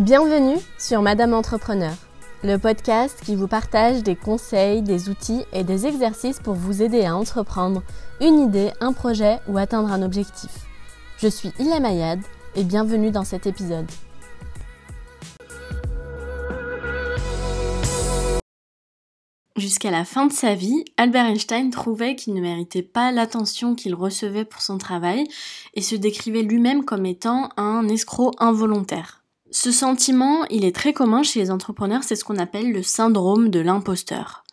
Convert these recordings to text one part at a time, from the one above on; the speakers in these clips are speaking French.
Bienvenue sur Madame Entrepreneur, le podcast qui vous partage des conseils, des outils et des exercices pour vous aider à entreprendre une idée, un projet ou atteindre un objectif. Je suis Ilham Ayad et bienvenue dans cet épisode. Jusqu'à la fin de sa vie, Albert Einstein trouvait qu'il ne méritait pas l'attention qu'il recevait pour son travail et se décrivait lui-même comme étant un escroc involontaire. Ce sentiment, il est très commun chez les entrepreneurs, c'est ce qu'on appelle le syndrome de l'imposteur.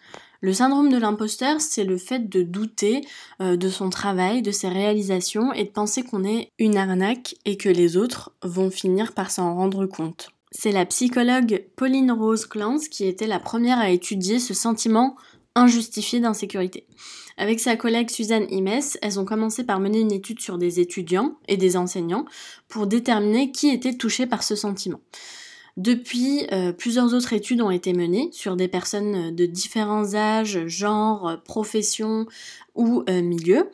Le syndrome de l'imposteur, c'est le fait de douter euh, de son travail, de ses réalisations et de penser qu'on est une arnaque et que les autres vont finir par s'en rendre compte. C'est la psychologue Pauline Rose Clance qui était la première à étudier ce sentiment injustifié d'insécurité. Avec sa collègue Suzanne Imes, elles ont commencé par mener une étude sur des étudiants et des enseignants pour déterminer qui était touché par ce sentiment. Depuis, euh, plusieurs autres études ont été menées sur des personnes de différents âges, genres, professions ou euh, milieux,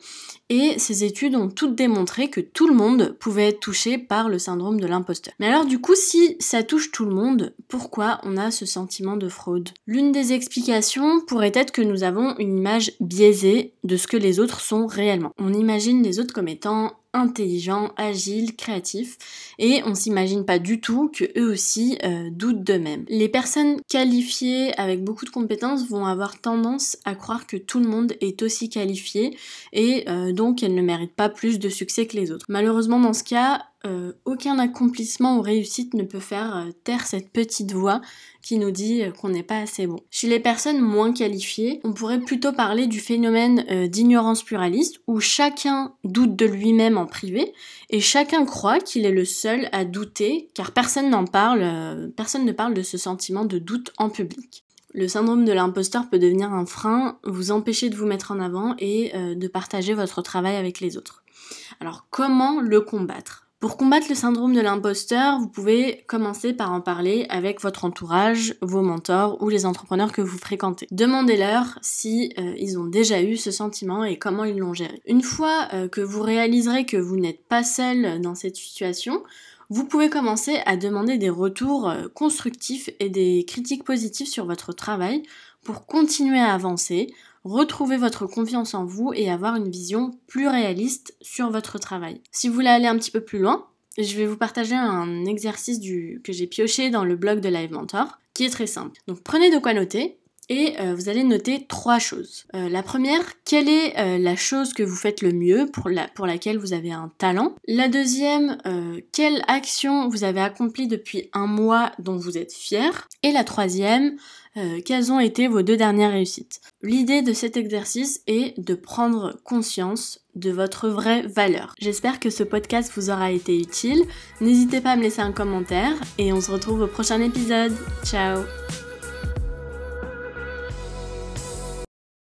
et ces études ont toutes démontré que tout le monde pouvait être touché par le syndrome de l'imposteur. Mais alors du coup, si ça touche tout le monde, pourquoi on a ce sentiment de fraude? L'une des explications pourrait être que nous avons une image biaisée de ce que les autres sont réellement. On imagine les autres comme étant intelligents, agiles, créatifs, et on s'imagine pas du tout que eux aussi euh, doutent d'eux-mêmes. Les personnes qualifiées avec beaucoup de compétences vont avoir tendance à croire que tout le monde est aussi qualifié et euh, donc elles ne méritent pas plus de succès que les autres. Malheureusement dans ce cas, euh, aucun accomplissement ou réussite ne peut faire euh, taire cette petite voix qui nous dit euh, qu'on n'est pas assez bon. Chez les personnes moins qualifiées, on pourrait plutôt parler du phénomène d'ignorance pluraliste où chacun doute de lui-même en privé et chacun croit qu'il est le seul à douter car personne n'en parle, personne ne parle de ce sentiment de doute en public. Le syndrome de l'imposteur peut devenir un frein, vous empêcher de vous mettre en avant et de partager votre travail avec les autres. Alors comment le combattre? Pour combattre le syndrome de l'imposteur, vous pouvez commencer par en parler avec votre entourage, vos mentors ou les entrepreneurs que vous fréquentez. Demandez-leur si euh, ils ont déjà eu ce sentiment et comment ils l'ont géré. Une fois euh, que vous réaliserez que vous n'êtes pas seul dans cette situation, vous pouvez commencer à demander des retours euh, constructifs et des critiques positives sur votre travail pour continuer à avancer, retrouver votre confiance en vous et avoir une vision plus réaliste sur votre travail. Si vous voulez aller un petit peu plus loin, je vais vous partager un exercice du, que j'ai pioché dans le blog de Live Mentor qui est très simple. Donc prenez de quoi noter et euh, vous allez noter trois choses. Euh, la première, quelle est euh, la chose que vous faites le mieux pour, la, pour laquelle vous avez un talent? La deuxième, quelle action vous avez accomplie depuis un mois dont vous êtes fier? Et la troisième, quelles ont été vos deux dernières réussites? L'idée de cet exercice est de prendre conscience de votre vraie valeur. J'espère que ce podcast vous aura été utile. N'hésitez pas à me laisser un commentaire et on se retrouve au prochain épisode. Ciao